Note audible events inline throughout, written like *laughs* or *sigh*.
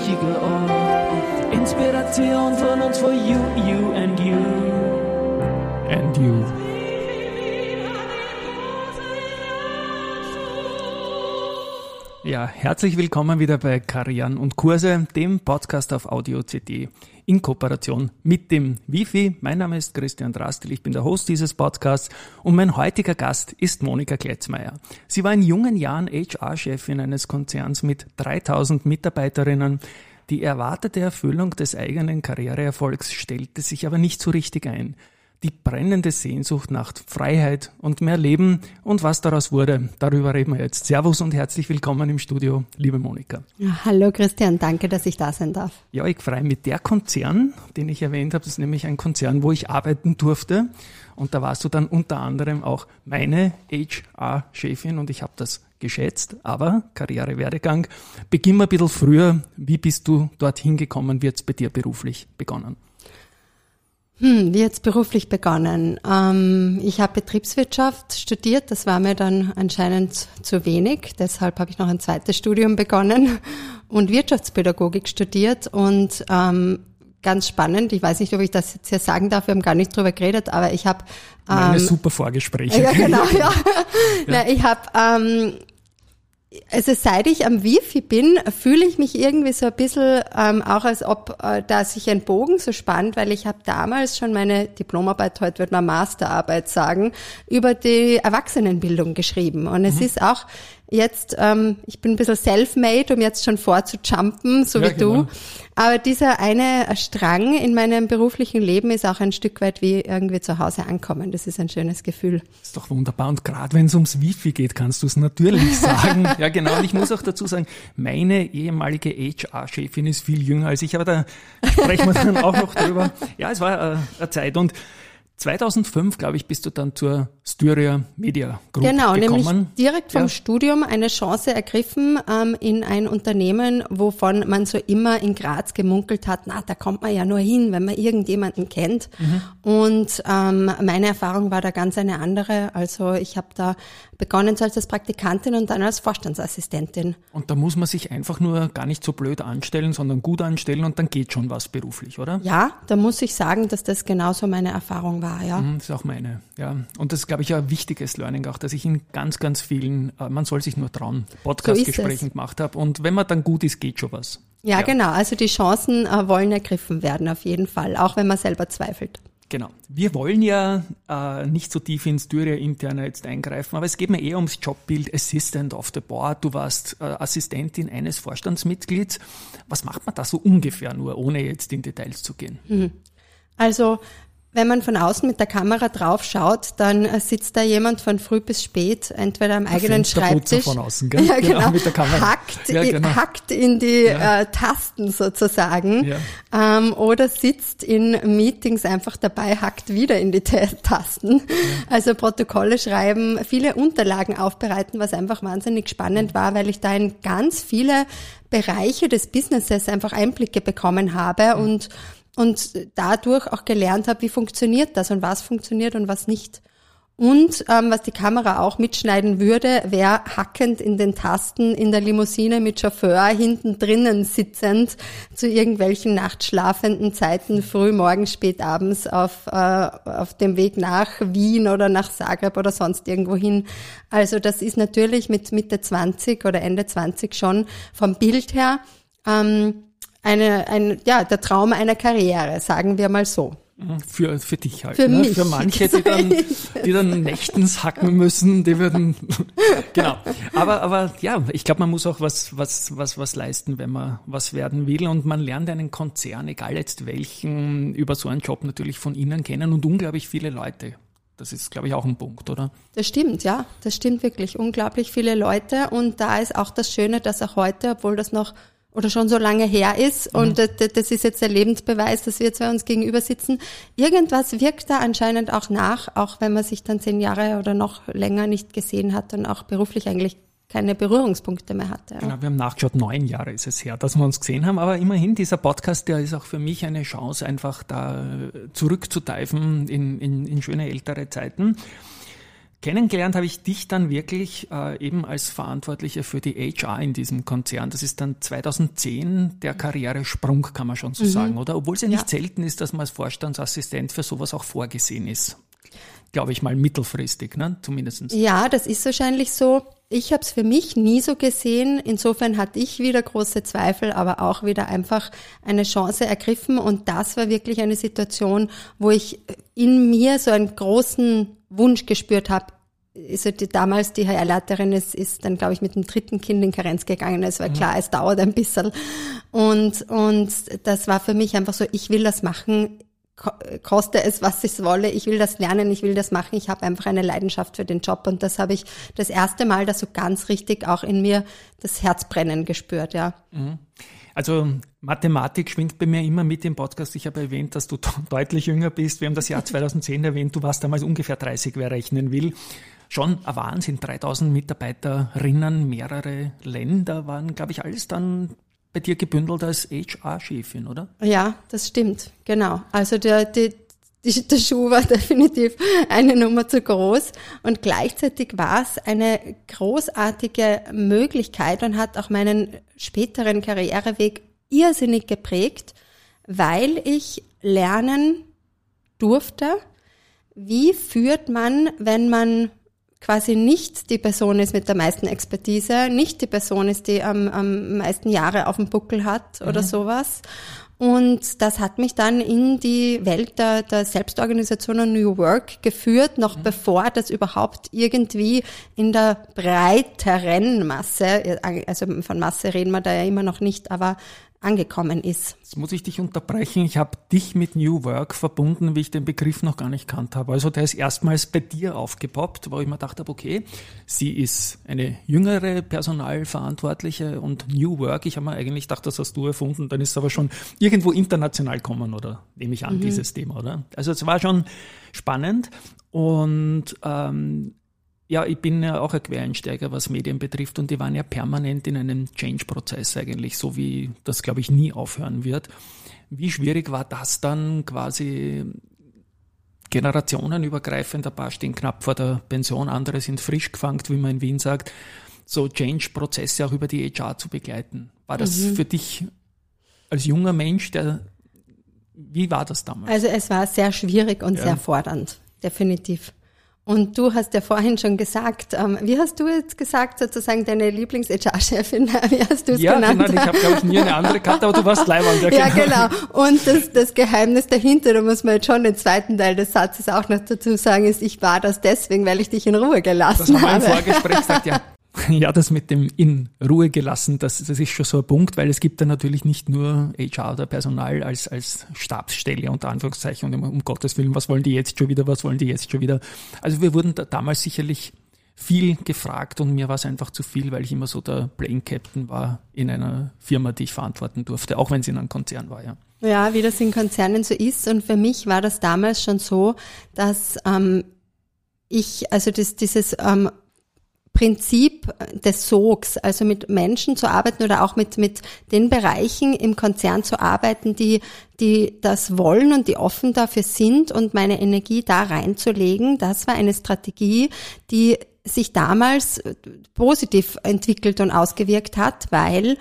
ein gesprächiger Ort. Inspiration von uns for you, you and you. And you. Ja, herzlich willkommen wieder bei Karian und Kurse, dem Podcast auf Audio CD in Kooperation mit dem Wifi. Mein Name ist Christian Drastel, ich bin der Host dieses Podcasts und mein heutiger Gast ist Monika Kletzmeier. Sie war in jungen Jahren HR-Chefin eines Konzerns mit 3000 Mitarbeiterinnen. Die erwartete Erfüllung des eigenen Karriereerfolgs stellte sich aber nicht so richtig ein die brennende Sehnsucht nach Freiheit und mehr Leben und was daraus wurde, darüber reden wir jetzt. Servus und herzlich willkommen im Studio, liebe Monika. Ja, hallo Christian, danke, dass ich da sein darf. Ja, ich freue mich. Der Konzern, den ich erwähnt habe, das ist nämlich ein Konzern, wo ich arbeiten durfte und da warst du dann unter anderem auch meine HR-Chefin und ich habe das geschätzt, aber Karrierewerdegang. Beginn wir ein bisschen früher. Wie bist du dorthin gekommen? Wie hat es bei dir beruflich begonnen? Hm, wie jetzt beruflich begonnen? Ähm, ich habe Betriebswirtschaft studiert, das war mir dann anscheinend zu wenig. Deshalb habe ich noch ein zweites Studium begonnen *laughs* und Wirtschaftspädagogik studiert und ähm, ganz spannend. Ich weiß nicht, ob ich das jetzt hier sagen darf. Wir haben gar nicht drüber geredet, aber ich habe ähm, Meine super Vorgespräche. Ja, genau. Ja. *laughs* ja. Na, ich habe ähm, also seit ich am Wifi bin, fühle ich mich irgendwie so ein bisschen ähm, auch, als ob äh, da sich ein Bogen so spannt, weil ich habe damals schon meine Diplomarbeit, heute wird man Masterarbeit sagen, über die Erwachsenenbildung geschrieben. Und es mhm. ist auch jetzt, ähm, ich bin ein bisschen self-made, um jetzt schon vorzujumpen, so ja, wie genau. du. Aber dieser eine Strang in meinem beruflichen Leben ist auch ein Stück weit wie irgendwie zu Hause ankommen. Das ist ein schönes Gefühl. Das ist doch wunderbar. Und gerade wenn es ums Wifi geht, kannst du es natürlich *laughs* sagen. ja, genau. Und ich muss auch dazu sagen, meine ehemalige HR-Chefin ist viel jünger als ich, aber da sprechen wir dann auch noch drüber. Ja, es war äh, eine Zeit und 2005, glaube ich, bist du dann zur Styria Media Group genau, gekommen. Genau, nämlich direkt vom ja. Studium eine Chance ergriffen ähm, in ein Unternehmen, wovon man so immer in Graz gemunkelt hat, na, da kommt man ja nur hin, wenn man irgendjemanden kennt. Mhm. Und ähm, meine Erfahrung war da ganz eine andere. Also ich habe da begonnen so als Praktikantin und dann als Vorstandsassistentin. Und da muss man sich einfach nur gar nicht so blöd anstellen, sondern gut anstellen und dann geht schon was beruflich, oder? Ja, da muss ich sagen, dass das genauso meine Erfahrung war ja. Mhm, das ist auch meine, ja. Und das ist, glaube ich, ein wichtiges Learning auch, dass ich in ganz, ganz vielen, äh, man soll sich nur trauen, Podcast-Gesprächen so gemacht habe. Und wenn man dann gut ist, geht schon was. Ja, ja. genau. Also die Chancen äh, wollen ergriffen werden, auf jeden Fall, auch wenn man selber zweifelt. Genau. Wir wollen ja äh, nicht so tief ins Styria interner jetzt eingreifen, aber es geht mir eher ums Jobbild Assistant of the Board. Du warst äh, Assistentin eines Vorstandsmitglieds. Was macht man da so ungefähr nur, ohne jetzt in Details zu gehen? Mhm. Also wenn man von außen mit der Kamera drauf schaut, dann äh, sitzt da jemand von früh bis spät, entweder am eigenen Schreibtisch, von außen, gell? *laughs* ja, genau, genau, mit der Kamera. Hackt, ja, genau. hackt in die ja. äh, Tasten sozusagen, ja. ähm, oder sitzt in Meetings einfach dabei, hackt wieder in die *laughs* Tasten. Also Protokolle schreiben, viele Unterlagen aufbereiten, was einfach wahnsinnig spannend war, weil ich da in ganz viele Bereiche des Businesses einfach Einblicke bekommen habe und und dadurch auch gelernt habe, wie funktioniert das und was funktioniert und was nicht. Und ähm, was die Kamera auch mitschneiden würde, wäre hackend in den Tasten in der Limousine mit Chauffeur hinten drinnen sitzend zu irgendwelchen nachtschlafenden Zeiten, früh morgens, spät abends auf, äh, auf dem Weg nach Wien oder nach Zagreb oder sonst irgendwo hin. Also das ist natürlich mit Mitte 20 oder Ende 20 schon vom Bild her ähm, eine, ein, ja, der Traum einer Karriere, sagen wir mal so. Mhm. Für, für dich halt. Für ne? mich. Für manche, die dann, *laughs* die dann nächtens hacken müssen, die würden, *laughs* genau. Aber, aber ja, ich glaube, man muss auch was, was, was, was leisten, wenn man was werden will. Und man lernt einen Konzern, egal jetzt welchen, über so einen Job natürlich von innen kennen und unglaublich viele Leute. Das ist, glaube ich, auch ein Punkt, oder? Das stimmt, ja. Das stimmt wirklich. Unglaublich viele Leute. Und da ist auch das Schöne, dass auch heute, obwohl das noch oder schon so lange her ist mhm. und das, das ist jetzt der Lebensbeweis, dass wir zwei uns gegenüber sitzen. Irgendwas wirkt da anscheinend auch nach, auch wenn man sich dann zehn Jahre oder noch länger nicht gesehen hat und auch beruflich eigentlich keine Berührungspunkte mehr hatte. Genau, wir haben nachgeschaut, neun Jahre ist es her, dass wir uns gesehen haben, aber immerhin dieser Podcast, der ist auch für mich eine Chance, einfach da zurückzuteifen in, in, in schöne ältere Zeiten. Kennengelernt habe ich dich dann wirklich äh, eben als Verantwortliche für die HR in diesem Konzern. Das ist dann 2010 der Karrieresprung, kann man schon so mhm. sagen, oder? Obwohl es ja nicht ja. selten ist, dass man als Vorstandsassistent für sowas auch vorgesehen ist. Glaube ich mal mittelfristig, ne? Zumindestens. Ja, das ist wahrscheinlich so. Ich habe es für mich nie so gesehen. Insofern hatte ich wieder große Zweifel, aber auch wieder einfach eine Chance ergriffen. Und das war wirklich eine Situation, wo ich in mir so einen großen Wunsch gespürt habe, also die, damals die HR-Leiterin ist, ist dann, glaube ich, mit dem dritten Kind in Karenz gegangen. Es war mhm. klar, es dauert ein bisschen. Und, und das war für mich einfach so, ich will das machen, koste es, was es wolle. Ich will das lernen, ich will das machen. Ich habe einfach eine Leidenschaft für den Job. Und das habe ich das erste Mal da so ganz richtig auch in mir das Herzbrennen gespürt, ja. Mhm. Also Mathematik schwingt bei mir immer mit im Podcast. Ich habe erwähnt, dass du *laughs* deutlich jünger bist. Wir haben das Jahr *laughs* 2010 erwähnt. Du warst damals ungefähr 30, wer rechnen will. Schon ein Wahnsinn. 3000 Mitarbeiterinnen, mehrere Länder waren, glaube ich, alles dann bei dir gebündelt als HR-Chefin, oder? Ja, das stimmt. Genau. Also der, die, die, der Schuh war *laughs* definitiv eine Nummer zu groß und gleichzeitig war es eine großartige Möglichkeit und hat auch meinen späteren Karriereweg irrsinnig geprägt, weil ich lernen durfte, wie führt man, wenn man quasi nicht die Person ist mit der meisten Expertise, nicht die Person ist, die am, am meisten Jahre auf dem Buckel hat oder mhm. sowas. Und das hat mich dann in die Welt der, der Selbstorganisation und New Work geführt, noch mhm. bevor das überhaupt irgendwie in der breiteren Masse, also von Masse reden wir da ja immer noch nicht, aber angekommen ist. Jetzt muss ich dich unterbrechen. Ich habe dich mit New Work verbunden, wie ich den Begriff noch gar nicht kannt habe. Also der ist erstmals bei dir aufgepoppt, wo ich mir gedacht habe, okay, sie ist eine jüngere Personalverantwortliche und New Work, ich habe mir eigentlich gedacht, das hast du erfunden, dann ist es aber schon irgendwo international gekommen, oder nehme ich an, mhm. dieses Thema, oder? Also es war schon spannend und ähm, ja, ich bin ja auch ein Quereinsteiger, was Medien betrifft und die waren ja permanent in einem Change-Prozess eigentlich, so wie das, glaube ich, nie aufhören wird. Wie schwierig war das dann quasi generationenübergreifend? Ein paar stehen knapp vor der Pension, andere sind frisch gefangen, wie man in Wien sagt, so Change-Prozesse auch über die HR zu begleiten. War das mhm. für dich als junger Mensch, der, wie war das damals? Also es war sehr schwierig und ja. sehr fordernd, definitiv. Und du hast ja vorhin schon gesagt, ähm, wie hast du jetzt gesagt, sozusagen deine Lieblings-HR-Chefin, *laughs* wie hast du es ja, genannt? Ja, genau, ich habe, glaube ich, nie eine andere gehabt, aber du warst Leibwand. Ja, ja genau. Und das, das Geheimnis dahinter, da muss man jetzt schon den zweiten Teil des Satzes auch noch dazu sagen, ist, ich war das deswegen, weil ich dich in Ruhe gelassen habe. Das wir im Vorgespräch gesagt, ja. *laughs* *laughs* Ja, das mit dem in Ruhe gelassen, das, das ist schon so ein Punkt, weil es gibt da natürlich nicht nur HR oder Personal als, als Stabsstelle unter Anführungszeichen und um Gottes Willen, was wollen die jetzt schon wieder, was wollen die jetzt schon wieder. Also wir wurden da damals sicherlich viel gefragt und mir war es einfach zu viel, weil ich immer so der Plane Captain war in einer Firma, die ich verantworten durfte, auch wenn sie in einem Konzern war, ja. Ja, wie das in Konzernen so ist. Und für mich war das damals schon so, dass ähm, ich, also das, dieses ähm, Prinzip des Sogs, also mit Menschen zu arbeiten oder auch mit, mit den Bereichen im Konzern zu arbeiten, die, die das wollen und die offen dafür sind und meine Energie da reinzulegen, das war eine Strategie, die sich damals positiv entwickelt und ausgewirkt hat, weil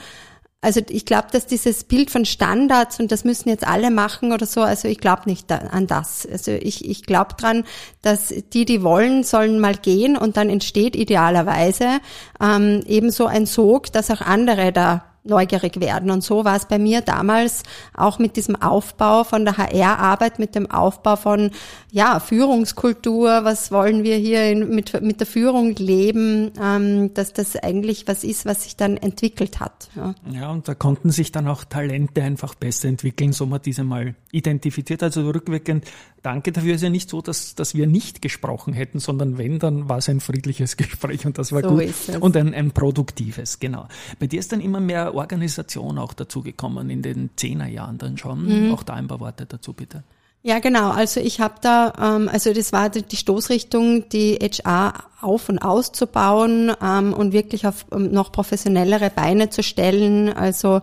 also ich glaube, dass dieses Bild von Standards und das müssen jetzt alle machen oder so, also ich glaube nicht an das. Also ich, ich glaube dran, dass die, die wollen, sollen mal gehen und dann entsteht idealerweise ähm, ebenso ein Sog, dass auch andere da neugierig werden. Und so war es bei mir damals auch mit diesem Aufbau von der HR-Arbeit, mit dem Aufbau von ja, Führungskultur, was wollen wir hier in, mit, mit der Führung leben, ähm, dass das eigentlich was ist, was sich dann entwickelt hat. Ja. ja, und da konnten sich dann auch Talente einfach besser entwickeln, so man diese mal identifiziert. Also rückwirkend, danke dafür ist ja nicht so, dass, dass wir nicht gesprochen hätten, sondern wenn, dann war es ein friedliches *laughs* Gespräch und das war so gut. Und ein, ein produktives, genau. Bei dir ist dann immer mehr Organisation auch dazugekommen in den Zehnerjahren dann schon. Mhm. Auch da ein paar Worte dazu bitte. Ja, genau. Also ich habe da, ähm, also das war die Stoßrichtung, die HR auf und auszubauen ähm, und wirklich auf noch professionellere Beine zu stellen. Also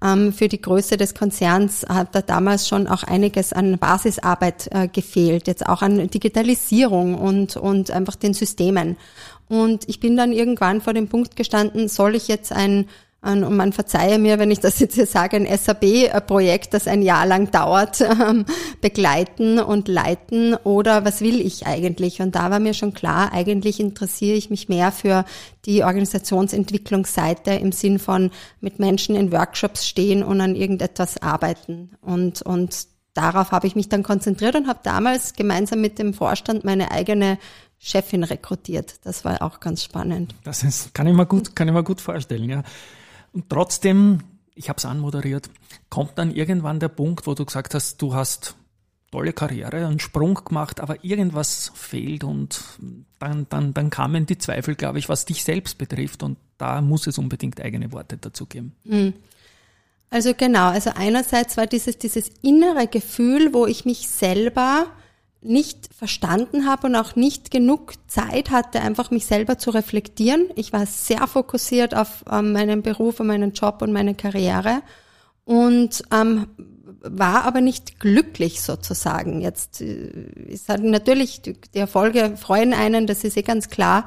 ähm, für die Größe des Konzerns hat da damals schon auch einiges an Basisarbeit äh, gefehlt, jetzt auch an Digitalisierung und, und einfach den Systemen. Und ich bin dann irgendwann vor dem Punkt gestanden, soll ich jetzt ein und man verzeihe mir, wenn ich das jetzt hier sage, ein SAP-Projekt, das ein Jahr lang dauert, *laughs* ähm, begleiten und leiten oder was will ich eigentlich? Und da war mir schon klar, eigentlich interessiere ich mich mehr für die Organisationsentwicklungsseite im Sinn von mit Menschen in Workshops stehen und an irgendetwas arbeiten. Und, und darauf habe ich mich dann konzentriert und habe damals gemeinsam mit dem Vorstand meine eigene Chefin rekrutiert. Das war auch ganz spannend. Das ist, kann ich mir gut, kann ich mir gut vorstellen, ja. Und trotzdem, ich habe es anmoderiert, kommt dann irgendwann der Punkt, wo du gesagt hast, du hast tolle Karriere, einen Sprung gemacht, aber irgendwas fehlt und dann, dann, dann kamen die Zweifel, glaube ich, was dich selbst betrifft und da muss es unbedingt eigene Worte dazu geben. Hm. Also genau, also einerseits war dieses, dieses innere Gefühl, wo ich mich selber nicht verstanden habe und auch nicht genug Zeit hatte, einfach mich selber zu reflektieren. Ich war sehr fokussiert auf meinen Beruf und meinen Job und meine Karriere und ähm, war aber nicht glücklich sozusagen. Jetzt äh, ist halt natürlich die Erfolge freuen einen, das ist eh ganz klar.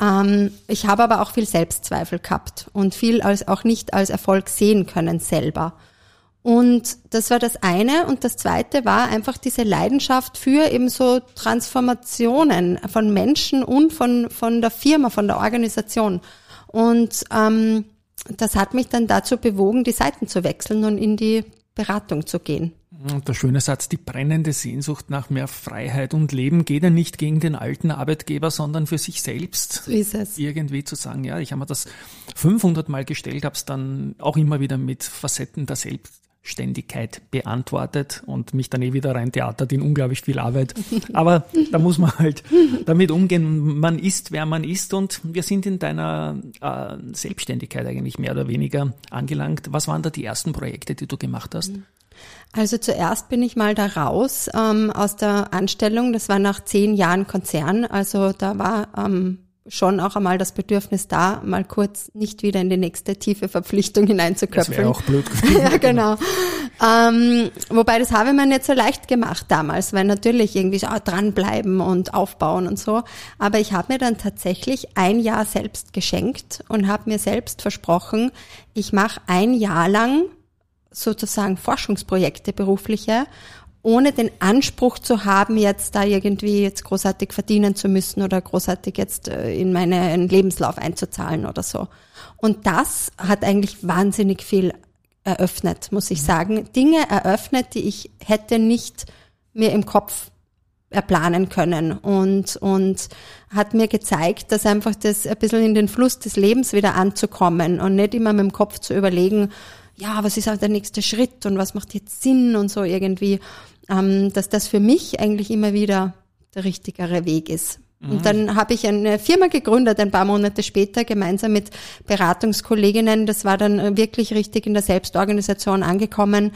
Ähm, ich habe aber auch viel Selbstzweifel gehabt und viel als auch nicht als Erfolg sehen können selber. Und das war das eine. Und das zweite war einfach diese Leidenschaft für eben so Transformationen von Menschen und von, von der Firma, von der Organisation. Und ähm, das hat mich dann dazu bewogen, die Seiten zu wechseln und in die Beratung zu gehen. Und der schöne Satz, die brennende Sehnsucht nach mehr Freiheit und Leben geht ja nicht gegen den alten Arbeitgeber, sondern für sich selbst. So ist es. Irgendwie zu sagen, ja, ich habe mir das 500 Mal gestellt, habe es dann auch immer wieder mit Facetten der Selbst Ständigkeit beantwortet und mich dann eh wieder rein theatert in unglaublich viel Arbeit. Aber da muss man halt damit umgehen. Man ist, wer man ist und wir sind in deiner äh, Selbstständigkeit eigentlich mehr oder weniger angelangt. Was waren da die ersten Projekte, die du gemacht hast? Also zuerst bin ich mal da raus ähm, aus der Anstellung. Das war nach zehn Jahren Konzern. Also da war ähm, schon auch einmal das Bedürfnis da, mal kurz nicht wieder in die nächste tiefe Verpflichtung hineinzuköpfen. Das wäre auch blöd *laughs* ja, genau. Ähm, wobei das habe ich mir nicht so leicht gemacht damals, weil natürlich irgendwie so ah, dranbleiben und aufbauen und so. Aber ich habe mir dann tatsächlich ein Jahr selbst geschenkt und habe mir selbst versprochen, ich mache ein Jahr lang sozusagen Forschungsprojekte berufliche ohne den Anspruch zu haben, jetzt da irgendwie jetzt großartig verdienen zu müssen oder großartig jetzt äh, in meinen Lebenslauf einzuzahlen oder so. Und das hat eigentlich wahnsinnig viel eröffnet, muss ich mhm. sagen. Dinge eröffnet, die ich hätte nicht mir im Kopf erplanen können und, und hat mir gezeigt, dass einfach das ein bisschen in den Fluss des Lebens wieder anzukommen und nicht immer mit dem Kopf zu überlegen, ja, was ist auch der nächste Schritt und was macht jetzt Sinn und so irgendwie, ähm, dass das für mich eigentlich immer wieder der richtigere Weg ist. Mhm. Und dann habe ich eine Firma gegründet, ein paar Monate später, gemeinsam mit Beratungskolleginnen. Das war dann wirklich richtig in der Selbstorganisation angekommen.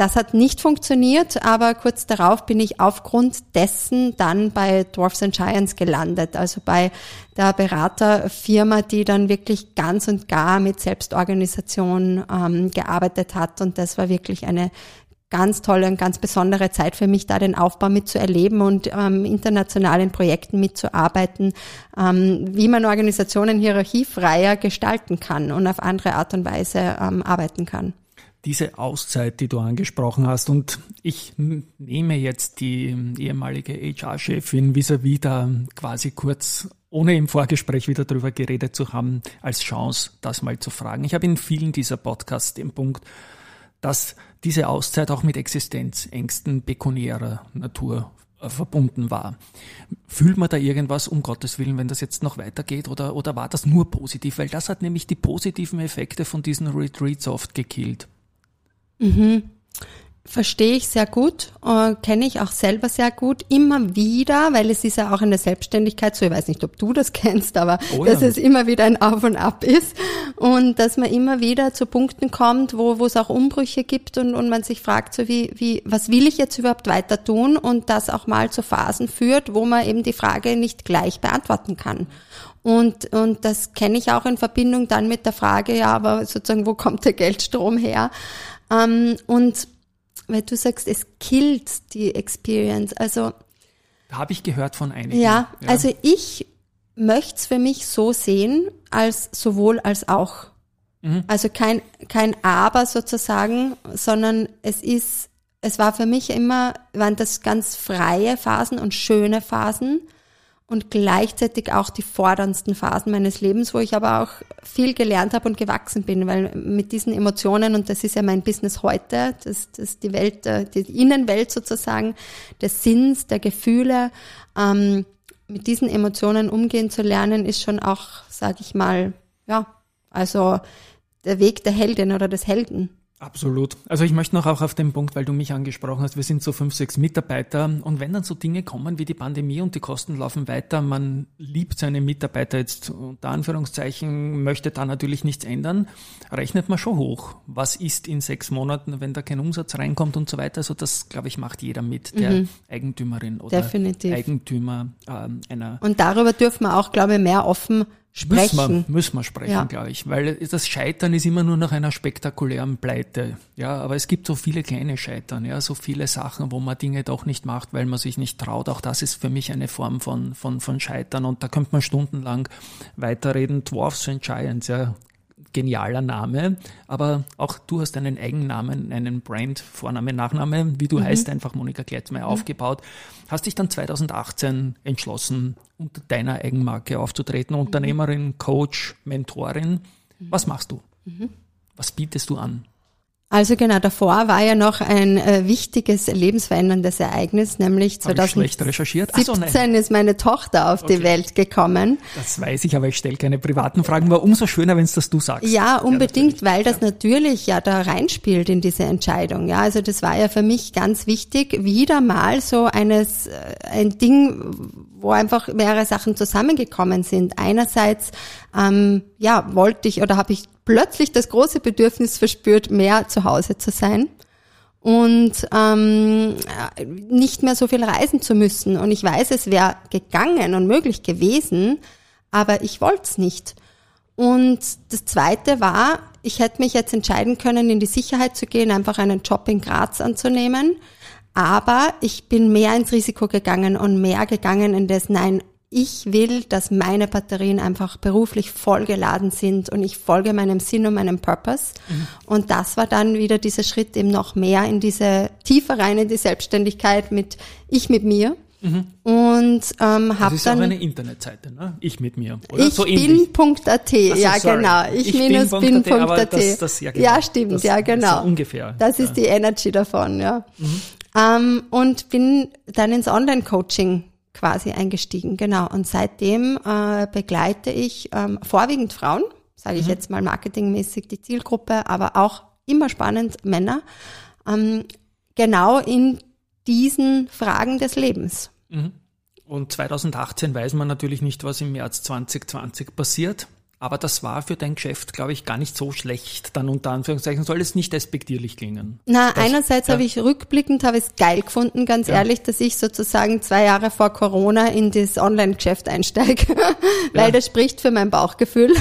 Das hat nicht funktioniert, aber kurz darauf bin ich aufgrund dessen dann bei Dwarfs and Giants gelandet, also bei der Beraterfirma, die dann wirklich ganz und gar mit Selbstorganisation ähm, gearbeitet hat. Und das war wirklich eine ganz tolle und ganz besondere Zeit für mich, da den Aufbau mitzuerleben und ähm, international in Projekten mitzuarbeiten, ähm, wie man Organisationen hierarchiefreier gestalten kann und auf andere Art und Weise ähm, arbeiten kann diese Auszeit, die du angesprochen hast, und ich nehme jetzt die ehemalige HR-Chefin vis-à-vis da quasi kurz, ohne im Vorgespräch wieder drüber geredet zu haben, als Chance, das mal zu fragen. Ich habe in vielen dieser Podcasts den Punkt, dass diese Auszeit auch mit Existenzängsten pekuniärer Natur verbunden war. Fühlt man da irgendwas um Gottes Willen, wenn das jetzt noch weitergeht oder, oder war das nur positiv? Weil das hat nämlich die positiven Effekte von diesen Retreats oft gekillt. Mhm. Verstehe ich sehr gut, äh, kenne ich auch selber sehr gut. Immer wieder, weil es ist ja auch in der Selbstständigkeit so, ich weiß nicht, ob du das *laughs* kennst, aber oh ja. dass es immer wieder ein Auf und Ab ist und dass man immer wieder zu Punkten kommt, wo, wo es auch Umbrüche gibt und, und man sich fragt, so wie, wie, was will ich jetzt überhaupt weiter tun und das auch mal zu Phasen führt, wo man eben die Frage nicht gleich beantworten kann. Und, und das kenne ich auch in Verbindung dann mit der Frage, ja, aber sozusagen, wo kommt der Geldstrom her? Ähm, und weil du sagst, es killt die Experience. Also habe ich gehört von einigen. Ja, ja. also ich möchte es für mich so sehen, als sowohl als auch. Mhm. Also kein, kein Aber sozusagen, sondern es ist, es war für mich immer, waren das ganz freie Phasen und schöne Phasen und gleichzeitig auch die forderndsten Phasen meines Lebens, wo ich aber auch viel gelernt habe und gewachsen bin, weil mit diesen Emotionen, und das ist ja mein Business heute, das, das die Welt, äh, die Innenwelt sozusagen, des Sinns, der Gefühle, ähm, mit diesen Emotionen umgehen zu lernen, ist schon auch, sage ich mal, ja, also der Weg der Heldin oder des Helden. Absolut. Also ich möchte noch auch auf den Punkt, weil du mich angesprochen hast, wir sind so fünf, sechs Mitarbeiter und wenn dann so Dinge kommen wie die Pandemie und die Kosten laufen weiter, man liebt seine Mitarbeiter jetzt unter Anführungszeichen, möchte da natürlich nichts ändern, rechnet man schon hoch. Was ist in sechs Monaten, wenn da kein Umsatz reinkommt und so weiter? Also das, glaube ich, macht jeder mit, der mhm. Eigentümerin oder Definitiv. Eigentümer ähm, einer. Und darüber dürfen wir auch, glaube ich, mehr offen sprechen. Müssen wir, müssen wir sprechen, ja. glaube ich. Weil das Scheitern ist immer nur nach einer spektakulären Pleite. Ja, aber es gibt so viele kleine Scheitern, ja, so viele Sachen, wo man Dinge doch nicht macht, weil man sich nicht traut. Auch das ist für mich eine Form von, von, von Scheitern. Und da könnte man stundenlang weiterreden. Dwarfs and Giants, ja, genialer Name, aber auch du hast einen Eigennamen, einen Brand, Vorname, Nachname, wie du mhm. heißt, einfach Monika Kleitzmeier mhm. aufgebaut. Hast dich dann 2018 entschlossen, unter deiner Eigenmarke aufzutreten, mhm. Unternehmerin, Coach, Mentorin. Was machst du? Mhm. Was bietest du an? Also genau, davor war ja noch ein äh, wichtiges lebensveränderndes Ereignis, nämlich 2017 so, ist meine Tochter auf okay. die Welt gekommen. Das weiß ich, aber ich stelle keine privaten Fragen, war umso schöner, wenn es das du sagst. Ja, unbedingt, ja, weil das ja. natürlich ja da reinspielt in diese Entscheidung. Ja, also das war ja für mich ganz wichtig, wieder mal so eines, äh, ein Ding, wo einfach mehrere Sachen zusammengekommen sind. Einerseits, ähm, ja, wollte ich oder habe ich plötzlich das große Bedürfnis verspürt, mehr zu Hause zu sein und ähm, nicht mehr so viel reisen zu müssen. Und ich weiß, es wäre gegangen und möglich gewesen, aber ich wollte es nicht. Und das Zweite war, ich hätte mich jetzt entscheiden können, in die Sicherheit zu gehen, einfach einen Job in Graz anzunehmen. Aber ich bin mehr ins Risiko gegangen und mehr gegangen in das, nein, ich will, dass meine Batterien einfach beruflich vollgeladen sind und ich folge meinem Sinn und meinem Purpose. Mhm. Und das war dann wieder dieser Schritt eben noch mehr in diese tiefer rein in die Selbstständigkeit mit ich mit mir. Mhm. Und ähm, habe dann. Das ist auch eine Internetseite, ne? Ich mit mir. Oder? Ich so bin.at, ja sorry. genau. Ich, ich minus bin.at. Ja, genau. ja, stimmt, das, ja genau. So ungefähr. Das ja. ist die Energy davon, ja. Mhm. Ähm, und bin dann ins Online-Coaching quasi eingestiegen, genau. Und seitdem äh, begleite ich ähm, vorwiegend Frauen, sage ich mhm. jetzt mal marketingmäßig die Zielgruppe, aber auch immer spannend Männer, ähm, genau in diesen Fragen des Lebens. Mhm. Und 2018 weiß man natürlich nicht, was im März 2020 passiert. Aber das war für dein Geschäft, glaube ich, gar nicht so schlecht. Dann unter Anführungszeichen soll es nicht despektierlich klingen. Na, das, einerseits ja. habe ich rückblickend habe ich es geil gefunden, ganz ja. ehrlich, dass ich sozusagen zwei Jahre vor Corona in das Online-Geschäft einsteige, *laughs* weil ja. das spricht für mein Bauchgefühl.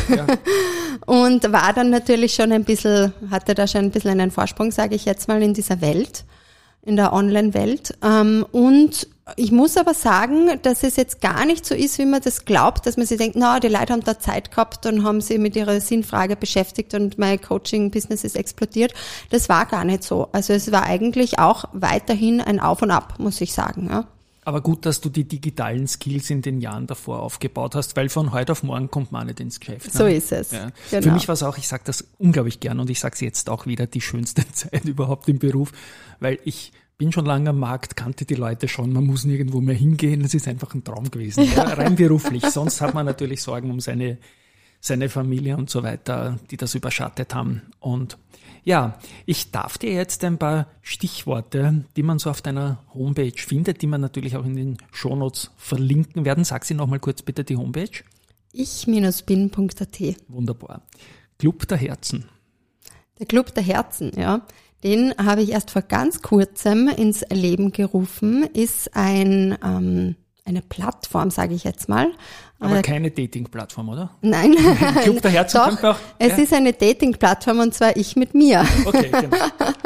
*laughs* Und war dann natürlich schon ein bisschen, hatte da schon ein bisschen einen Vorsprung, sage ich jetzt mal, in dieser Welt in der Online-Welt. Ähm, und ich muss aber sagen, dass es jetzt gar nicht so ist, wie man das glaubt, dass man sich denkt, na, die Leute haben da Zeit gehabt und haben sich mit ihrer Sinnfrage beschäftigt und mein Coaching-Business ist explodiert. Das war gar nicht so. Also es war eigentlich auch weiterhin ein Auf und Ab, muss ich sagen. Ja. Aber gut, dass du die digitalen Skills in den Jahren davor aufgebaut hast, weil von heute auf morgen kommt man nicht ins Geschäft. Ne? So ist es. Ja. Genau. Für mich war es auch, ich sage das unglaublich gern und ich sage es jetzt auch wieder, die schönste *laughs* Zeit überhaupt im Beruf, weil ich bin schon lange am Markt, kannte die Leute schon, man muss nirgendwo mehr hingehen, das ist einfach ein Traum gewesen, ja. Ja, *laughs* rein beruflich. Sonst hat man natürlich Sorgen um seine, seine Familie und so weiter, die das überschattet haben. Und ja, ich darf dir jetzt ein paar Stichworte, die man so auf deiner Homepage findet, die man natürlich auch in den Shownotes verlinken werden. Sag sie nochmal kurz bitte die Homepage. Ich-bin.at. Wunderbar. Club der Herzen. Der Club der Herzen, ja. Den habe ich erst vor ganz kurzem ins Leben gerufen, ist ein, ähm, eine Plattform, sage ich jetzt mal. Aber äh, keine Dating-Plattform, oder? Nein. Club der *laughs* Herzen Doch, auch, es ja? ist eine Dating-Plattform und zwar ich mit mir. Okay, *laughs* genau.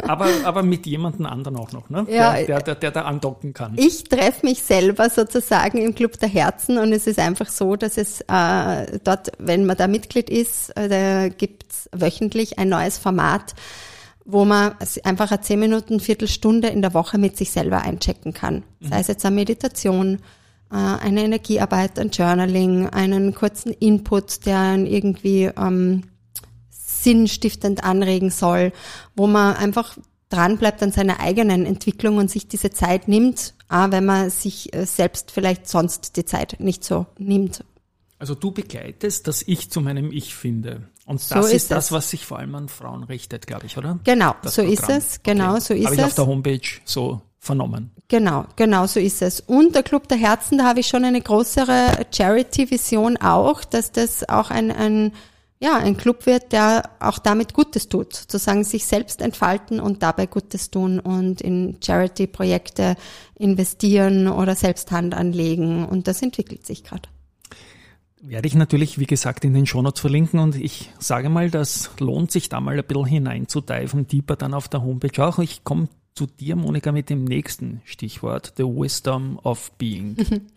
Aber, aber mit jemandem anderen auch noch, ne? Ja, der, der, der, der da andocken kann. Ich treffe mich selber sozusagen im Club der Herzen und es ist einfach so, dass es äh, dort, wenn man da Mitglied ist, äh, da gibt's wöchentlich ein neues Format, wo man einfach eine 10 Minuten, Viertelstunde in der Woche mit sich selber einchecken kann. Sei es jetzt eine Meditation, äh, eine Energiearbeit, ein Journaling, einen kurzen Input, der einen irgendwie ähm, sinnstiftend anregen soll, wo man einfach dran bleibt an seiner eigenen Entwicklung und sich diese Zeit nimmt, auch wenn man sich äh, selbst vielleicht sonst die Zeit nicht so nimmt. Also du begleitest dass Ich zu meinem Ich finde. Und das so ist, ist das, was sich vor allem an Frauen richtet, glaube ich, oder? Genau, das so Programm. ist es. Genau, okay. so ist Habe es. ich auf der Homepage so vernommen. Genau, genau so ist es. Und der Club der Herzen, da habe ich schon eine größere Charity-Vision auch, dass das auch ein, ein, ja, ein Club wird, der auch damit Gutes tut, sozusagen sich selbst entfalten und dabei Gutes tun und in Charity-Projekte investieren oder selbst Hand anlegen. Und das entwickelt sich gerade werde ich natürlich, wie gesagt, in den Shownotes verlinken und ich sage mal, das lohnt sich da mal ein bisschen hineinzudeifen, deeper dann auf der Homepage auch. Ich komme zu dir, Monika, mit dem nächsten Stichwort, The Wisdom of Being. *laughs*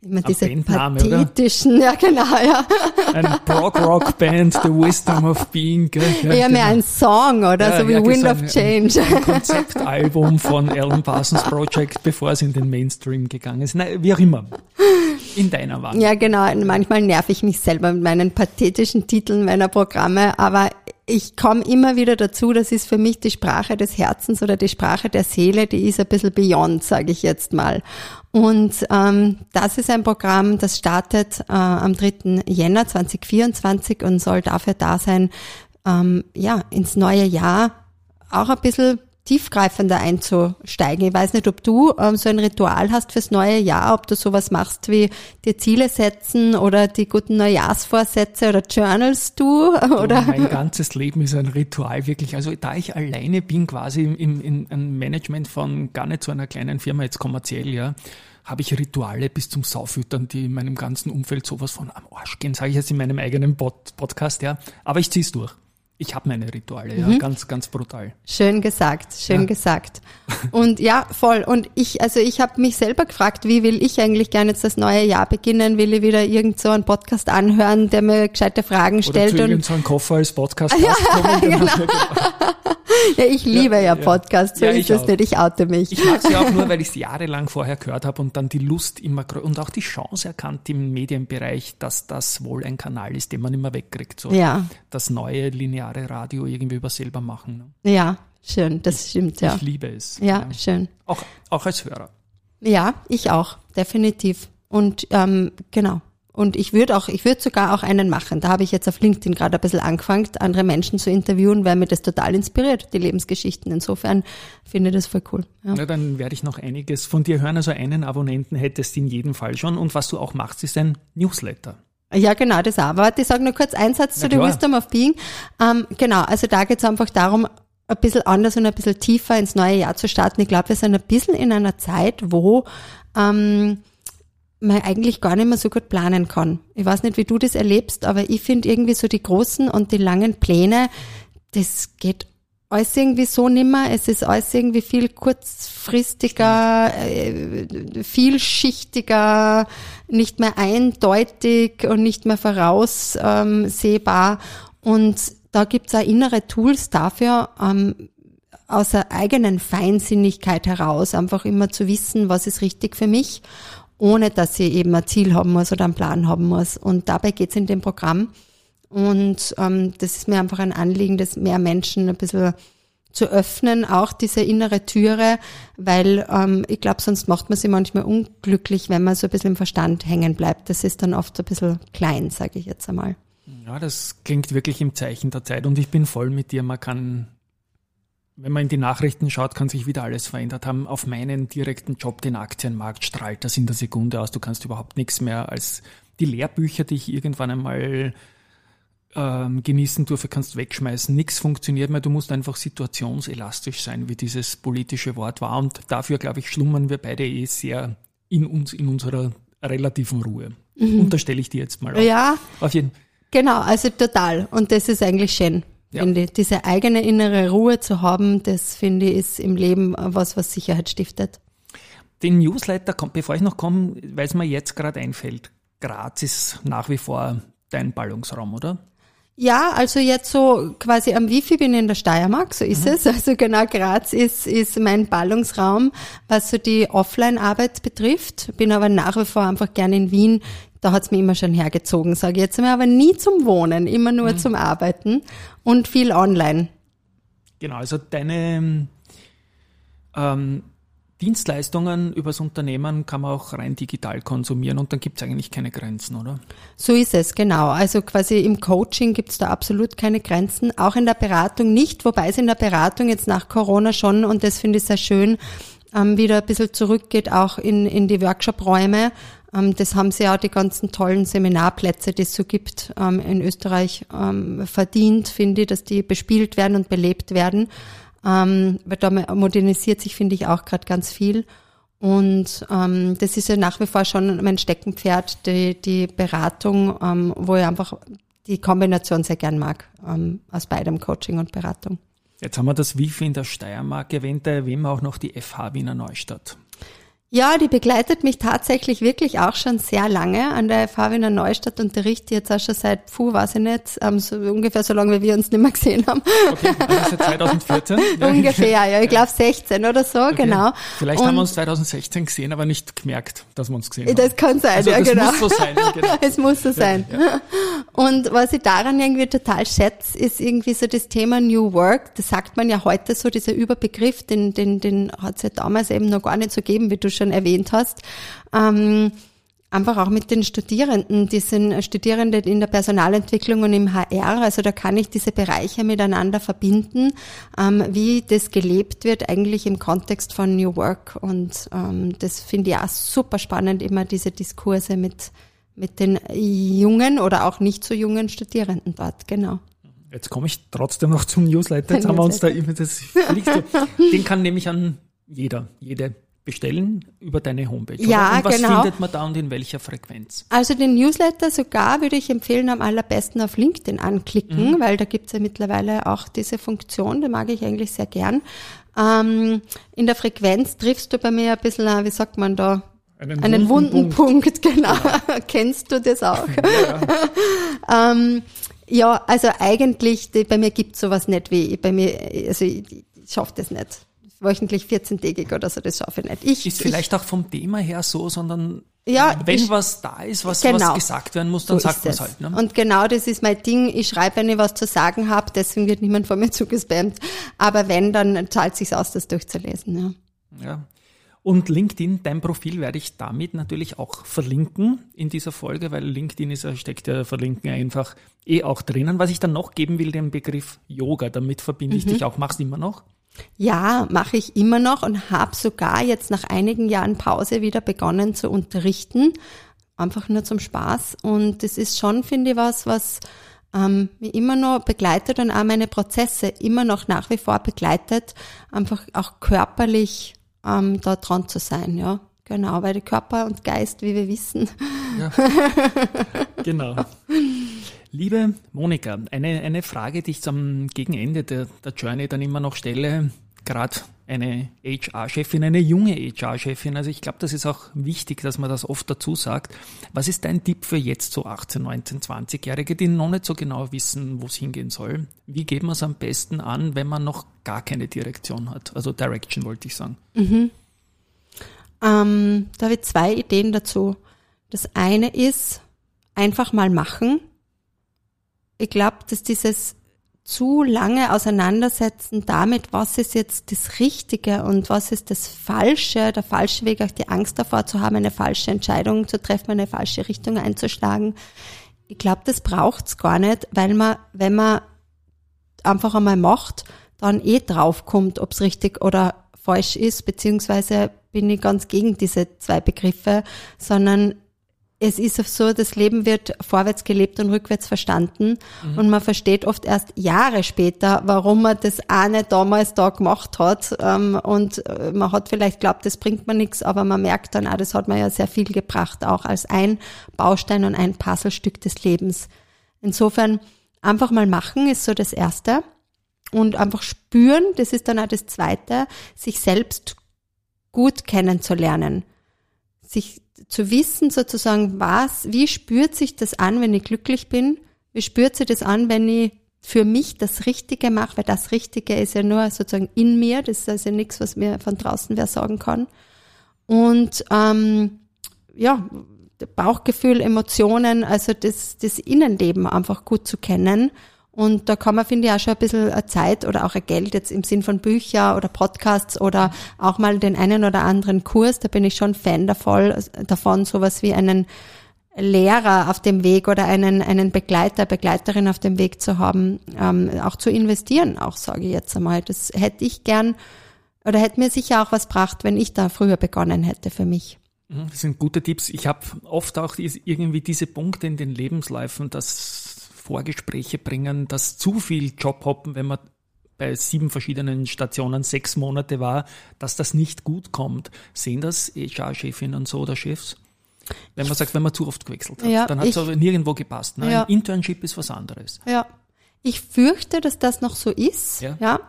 Immer diese Bandname, pathetischen, oder? ja genau, ja. Ein Prog-Rock-Band, The Wisdom of Being. Gell? Ja, Eher mehr ein Song, oder? Ja, so wie ja, Wind of Change. Ein, ein Konzeptalbum von Alan Parsons Project, *laughs* bevor es in den Mainstream gegangen ist. Nein, wie auch immer. In deiner Wahl. Ja, genau. Manchmal nerv ich mich selber mit meinen pathetischen Titeln meiner Programme, aber ich komme immer wieder dazu, das ist für mich die Sprache des Herzens oder die Sprache der Seele, die ist ein bisschen beyond, sage ich jetzt mal. Und ähm, das ist ein Programm, das startet äh, am 3. Jänner 2024 und soll dafür da sein, ähm, ja, ins neue Jahr auch ein bisschen tiefgreifender einzusteigen. Ich weiß nicht, ob du ähm, so ein Ritual hast fürs neue Jahr, ob du sowas machst wie dir Ziele setzen oder die guten Neujahrsvorsätze oder journals du? *laughs* Oder? Mein ganzes Leben ist ein Ritual wirklich. Also da ich alleine bin quasi im, im, im Management von gar nicht so einer kleinen Firma, jetzt kommerziell, ja, habe ich Rituale bis zum Saufüttern, die in meinem ganzen Umfeld sowas von am Arsch gehen, sage ich jetzt in meinem eigenen Pod Podcast, ja. Aber ich ziehe es durch. Ich habe meine Rituale, mhm. ja, ganz, ganz brutal. Schön gesagt, schön ja. gesagt. *laughs* Und ja, voll. Und ich, also ich habe mich selber gefragt, wie will ich eigentlich gerne jetzt das neue Jahr beginnen? Will ich wieder irgend so einen Podcast anhören, der mir gescheite Fragen stellt? Oder zu und so einen Koffer als Podcast *laughs* ja, genau. *laughs* ja, ich liebe ja, ja Podcasts, so ja, ist es nicht, ich oute mich. Ich mag sie auch nur, weil ich es jahrelang vorher gehört habe und dann die Lust immer und auch die Chance erkannt im Medienbereich, dass das wohl ein Kanal ist, den man immer wegkriegt. So ja. das neue lineare Radio irgendwie über selber machen. Ne? Ja, schön, das ich, stimmt, ja. Ich liebe es. Ja, ja, schön. Auch, auch als Hörer. Ja, ich auch, definitiv. Und ähm, genau. Und ich würde auch, ich würde sogar auch einen machen. Da habe ich jetzt auf LinkedIn gerade ein bisschen angefangen, andere Menschen zu interviewen, weil mir das total inspiriert, die Lebensgeschichten. Insofern finde ich das voll cool. Ja. ja dann werde ich noch einiges von dir hören. Also einen Abonnenten hättest du in jedem Fall schon. Und was du auch machst, ist ein Newsletter. Ja, genau, das auch. Warte, ich sage nur kurz einen Satz zu The Wisdom of Being. Ähm, genau, also da geht es einfach darum, ein bisschen anders und ein bisschen tiefer ins neue Jahr zu starten. Ich glaube, wir sind ein bisschen in einer Zeit, wo ähm, man eigentlich gar nicht mehr so gut planen kann. Ich weiß nicht, wie du das erlebst, aber ich finde irgendwie so die großen und die langen Pläne, das geht alles irgendwie so nimmer. Es ist alles irgendwie viel kurzfristiger, äh, vielschichtiger, nicht mehr eindeutig und nicht mehr voraussehbar. Und da gibt's auch innere Tools dafür, ähm, aus der eigenen Feinsinnigkeit heraus einfach immer zu wissen, was ist richtig für mich ohne dass sie eben ein Ziel haben muss oder einen Plan haben muss. Und dabei geht es in dem Programm. Und ähm, das ist mir einfach ein Anliegen, dass mehr Menschen ein bisschen zu öffnen, auch diese innere Türe, weil ähm, ich glaube, sonst macht man sie manchmal unglücklich, wenn man so ein bisschen im Verstand hängen bleibt. Das ist dann oft ein bisschen klein, sage ich jetzt einmal. Ja, das klingt wirklich im Zeichen der Zeit und ich bin voll mit dir. Man kann wenn man in die Nachrichten schaut, kann sich wieder alles verändert haben. Auf meinen direkten Job, den Aktienmarkt, strahlt das in der Sekunde aus. Du kannst überhaupt nichts mehr als die Lehrbücher, die ich irgendwann einmal ähm, genießen durfte, kannst wegschmeißen. Nichts funktioniert mehr. Du musst einfach situationselastisch sein, wie dieses politische Wort war. Und dafür, glaube ich, schlummern wir beide eh sehr in uns, in unserer relativen Ruhe. Mhm. Unterstelle ich dir jetzt mal. Auf. Ja. Auf jeden Genau, also total. Und das ist eigentlich schön. Ja. Finde ich. Diese eigene innere Ruhe zu haben, das finde ich ist im Leben was, was Sicherheit stiftet. Den Newsletter, bevor ich noch komme, weil es mir jetzt gerade einfällt, Graz ist nach wie vor dein Ballungsraum, oder? Ja, also jetzt so quasi am Wifi bin ich in der Steiermark, so ist mhm. es. Also genau Graz ist, ist mein Ballungsraum, was so die Offline-Arbeit betrifft. Bin aber nach wie vor einfach gerne in Wien. Da hat's mir immer schon hergezogen, sage ich jetzt mal, aber nie zum Wohnen, immer nur mhm. zum Arbeiten und viel online. Genau, also deine ähm, Dienstleistungen übers Unternehmen kann man auch rein digital konsumieren und dann gibt es eigentlich keine Grenzen, oder? So ist es, genau. Also quasi im Coaching gibt es da absolut keine Grenzen, auch in der Beratung nicht, wobei es in der Beratung jetzt nach Corona schon, und das finde ich sehr schön, ähm, wieder ein bisschen zurückgeht, auch in, in die Workshop-Räume. Ähm, das haben sie auch die ganzen tollen Seminarplätze, die es so gibt, ähm, in Österreich ähm, verdient, finde ich, dass die bespielt werden und belebt werden. Weil da modernisiert sich, finde ich, auch gerade ganz viel. Und das ist ja nach wie vor schon mein Steckenpferd, die, die Beratung, wo ich einfach die Kombination sehr gern mag, aus beidem Coaching und Beratung. Jetzt haben wir das Wifi in der Steiermark erwähnt, da erwähnen wir auch noch die FH Wiener Neustadt. Ja, die begleitet mich tatsächlich wirklich auch schon sehr lange. An der FH Wiener Neustadt unterrichte jetzt auch schon seit, puh, weiß ich nicht, ähm, so ungefähr so lange, wie wir uns nicht mehr gesehen haben. Okay, also seit 2014? ungefähr, ja, ich glaube 16 oder so, okay. genau. Vielleicht Und haben wir uns 2016 gesehen, aber nicht gemerkt, dass wir uns gesehen haben. Das kann sein, also, ja, das genau. muss so sein. Genau. *laughs* es muss so sein. Ja. *laughs* Und was ich daran irgendwie total schätze, ist irgendwie so das Thema New Work. Das sagt man ja heute so, dieser Überbegriff, den, den, den hat es ja damals eben noch gar nicht so gegeben, wie du schon erwähnt hast. Ähm, einfach auch mit den Studierenden, die sind Studierende in der Personalentwicklung und im HR, also da kann ich diese Bereiche miteinander verbinden, ähm, wie das gelebt wird eigentlich im Kontext von New Work und ähm, das finde ich auch super spannend, immer diese Diskurse mit, mit den jungen oder auch nicht so jungen Studierenden dort, genau. Jetzt komme ich trotzdem noch zum Newsletter. Jetzt haben wir uns da immer das Den kann nämlich an jeder, jede bestellen über deine Homepage. Ja, Und was genau. findet man da und in welcher Frequenz? Also den Newsletter sogar würde ich empfehlen, am allerbesten auf LinkedIn anklicken, mhm. weil da gibt es ja mittlerweile auch diese Funktion, die mag ich eigentlich sehr gern. Ähm, in der Frequenz triffst du bei mir ein bisschen, wie sagt man da, einen, einen wunden, wunden Punkt. Punkt, *laughs* genau. Ja. Kennst du das auch? *laughs* Ja, *laughs* ähm, ja also eigentlich, die, bei mir gibt's sowas nicht wie, bei mir, also ich, ich schaffe das nicht wöchentlich 14-tägig oder so, das schaffe ich nicht. Ich, ist vielleicht auch vom Thema her so, sondern ja, wenn ich, was da ist, was, genau, was gesagt werden muss, dann so sagt man es halt. Ne? Und genau das ist mein Ding. Ich schreibe, wenn ich was zu sagen habe, deswegen wird niemand von mir *laughs* zugespammt. Aber wenn, dann zahlt es sich aus, das durchzulesen. Ja. ja. Und LinkedIn, dein Profil werde ich damit natürlich auch verlinken in dieser Folge, weil LinkedIn ist, steckt ja Verlinken einfach eh auch drinnen. Was ich dann noch geben will, den Begriff Yoga, damit verbinde ich mhm. dich auch. Machst du immer noch? Ja, mache ich immer noch und habe sogar jetzt nach einigen Jahren Pause wieder begonnen zu unterrichten. Einfach nur zum Spaß. Und das ist schon, finde ich, was, was ähm, mich immer noch begleitet und auch meine Prozesse immer noch nach wie vor begleitet, einfach auch körperlich ähm, da dran zu sein, ja. Genau, weil der Körper und Geist, wie wir wissen. Ja. *laughs* genau. Liebe Monika, eine, eine Frage, die ich zum Gegenende der, der Journey dann immer noch stelle, gerade eine HR-Chefin, eine junge HR-Chefin. Also ich glaube, das ist auch wichtig, dass man das oft dazu sagt. Was ist dein Tipp für jetzt so 18, 19, 20-Jährige, die noch nicht so genau wissen, wo es hingehen soll? Wie geht man es am besten an, wenn man noch gar keine Direktion hat? Also Direction wollte ich sagen. Mhm. Ähm, da habe ich zwei Ideen dazu. Das eine ist, einfach mal machen ich glaube, dass dieses zu lange Auseinandersetzen damit, was ist jetzt das Richtige und was ist das Falsche, der falsche Weg, auch die Angst davor zu haben, eine falsche Entscheidung zu treffen, eine falsche Richtung einzuschlagen. Ich glaube, das braucht's gar nicht, weil man, wenn man einfach einmal macht, dann eh draufkommt, ob's richtig oder falsch ist, beziehungsweise bin ich ganz gegen diese zwei Begriffe, sondern es ist so, das Leben wird vorwärts gelebt und rückwärts verstanden. Mhm. Und man versteht oft erst Jahre später, warum man das eine damals da gemacht hat. Ähm, und äh, man hat vielleicht glaubt, das bringt man nichts, aber man merkt dann, ah, das hat man ja sehr viel gebracht, auch als ein Baustein und ein Puzzlestück des Lebens. Insofern einfach mal machen ist so das Erste. Und einfach spüren, das ist dann auch das Zweite, sich selbst gut kennenzulernen. Sich zu wissen sozusagen, was, wie spürt sich das an, wenn ich glücklich bin? Wie spürt sich das an, wenn ich für mich das Richtige mache? Weil das Richtige ist ja nur sozusagen in mir, das ist also nichts, was mir von draußen wer sagen kann. Und ähm, ja, Bauchgefühl, Emotionen, also das, das Innenleben einfach gut zu kennen und da kann man, finde ich, auch schon ein bisschen Zeit oder auch Geld jetzt im Sinn von Bücher oder Podcasts oder auch mal den einen oder anderen Kurs, da bin ich schon Fan davon, davon sowas wie einen Lehrer auf dem Weg oder einen, einen Begleiter, Begleiterin auf dem Weg zu haben, ähm, auch zu investieren, auch sage ich jetzt einmal. Das hätte ich gern oder hätte mir sicher auch was gebracht, wenn ich da früher begonnen hätte für mich. Mhm, das sind gute Tipps. Ich habe oft auch irgendwie diese Punkte in den Lebensläufen, dass Vorgespräche bringen, dass zu viel Jobhoppen, wenn man bei sieben verschiedenen Stationen sechs Monate war, dass das nicht gut kommt. Sehen das HR-Chefinnen so oder Chefs? Wenn man sagt, wenn man zu oft gewechselt hat, ja, dann hat es aber nirgendwo gepasst. Ne? Ja. Ein Internship ist was anderes. Ja. Ich fürchte, dass das noch so ist. Ja. ja.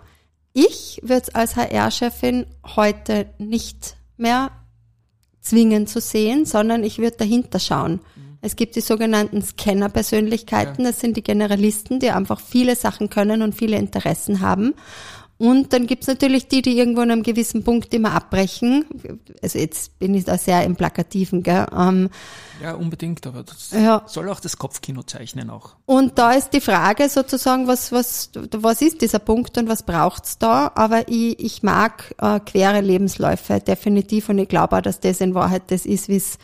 Ich würde es als HR-Chefin heute nicht mehr zwingen zu sehen, sondern ich würde dahinter schauen. Mhm. Es gibt die sogenannten Scanner-Persönlichkeiten, ja. das sind die Generalisten, die einfach viele Sachen können und viele Interessen haben. Und dann gibt's natürlich die, die irgendwo an einem gewissen Punkt immer abbrechen. Also jetzt bin ich da sehr im Plakativen, gell? Ähm, ja, unbedingt, aber das ja. soll auch das Kopfkino zeichnen auch. Und da ist die Frage sozusagen, was, was, was ist dieser Punkt und was braucht's da? Aber ich, ich mag äh, quere Lebensläufe definitiv und ich glaube auch, dass das in Wahrheit das ist, wie es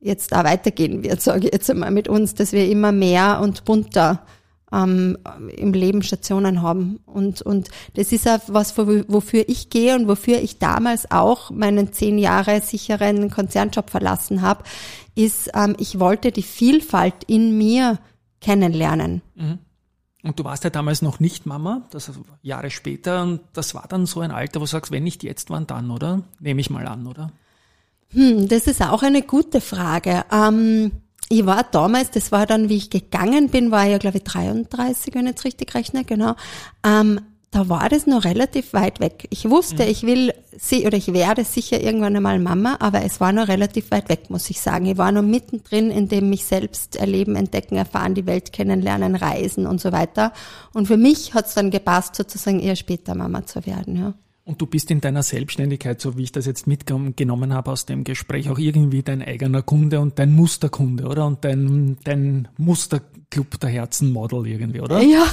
jetzt da weitergehen wird, sage ich jetzt einmal mit uns, dass wir immer mehr und bunter ähm, im Leben Stationen haben. Und, und das ist auch was, wofür ich gehe und wofür ich damals auch meinen zehn Jahre sicheren Konzernjob verlassen habe, ist, ähm, ich wollte die Vielfalt in mir kennenlernen. Mhm. Und du warst ja damals noch nicht Mama, das Jahre später, und das war dann so ein Alter, wo du sagst, wenn nicht jetzt, wann dann, oder? Nehme ich mal an, oder? Hm, das ist auch eine gute Frage. Ähm, ich war damals, das war dann, wie ich gegangen bin, war ich ja, glaube ich, 33, wenn ich jetzt richtig rechne, genau. Ähm, da war das noch relativ weit weg. Ich wusste, mhm. ich will sie oder ich werde sicher irgendwann einmal Mama, aber es war noch relativ weit weg, muss ich sagen. Ich war noch mittendrin in dem mich selbst erleben, entdecken, erfahren, die Welt kennenlernen, reisen und so weiter. Und für mich hat es dann gepasst, sozusagen eher später Mama zu werden, ja. Und du bist in deiner Selbstständigkeit, so wie ich das jetzt mitgenommen habe aus dem Gespräch, auch irgendwie dein eigener Kunde und dein Musterkunde, oder? Und dein, dein Musterclub der Herzen-Model irgendwie, oder? Ja.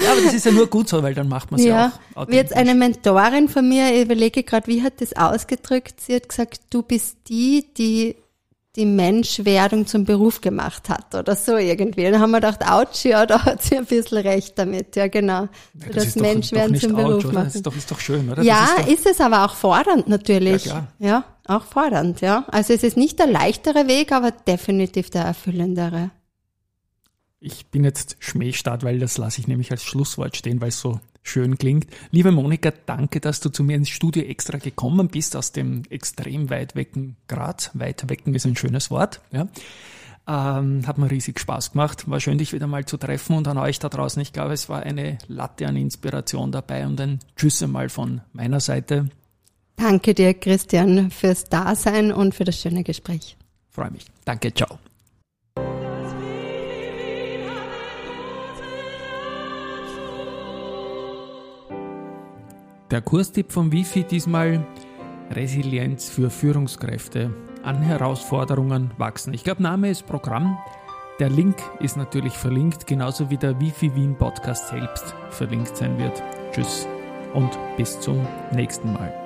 ja, aber das ist ja nur gut so, weil dann macht man es ja, ja auch. Wie jetzt eine Mentorin von mir, ich überlege gerade, wie hat das ausgedrückt? Sie hat gesagt, du bist die, die die Menschwerdung zum Beruf gemacht hat oder so irgendwie. Dann haben wir gedacht, ouch, ja, da hat sie ein bisschen recht damit, ja genau. Ja, das, das Menschwerden doch, doch zum Beruf ouch, machen. Das ist doch, ist doch schön, oder? Ja, ist, ist, es aber auch fordernd natürlich. Ja, ja, auch fordernd, ja. Also es ist nicht der leichtere Weg, aber definitiv der erfüllendere. Ich bin jetzt Schmähstart, weil das lasse ich nämlich als Schlusswort stehen, weil es so schön klingt. Liebe Monika, danke, dass du zu mir ins Studio extra gekommen bist aus dem extrem weit wecken Graz. Weit wecken ist ein schönes Wort. Ja. Ähm, hat mir riesig Spaß gemacht. War schön, dich wieder mal zu treffen und an euch da draußen. Ich glaube, es war eine Latte an Inspiration dabei und ein Tschüss einmal von meiner Seite. Danke dir, Christian, fürs Dasein und für das schöne Gespräch. Freue mich. Danke, ciao. Der Kurstipp von Wifi diesmal Resilienz für Führungskräfte. An Herausforderungen wachsen. Ich glaube, Name ist Programm. Der Link ist natürlich verlinkt, genauso wie der Wifi Wien Podcast selbst verlinkt sein wird. Tschüss und bis zum nächsten Mal.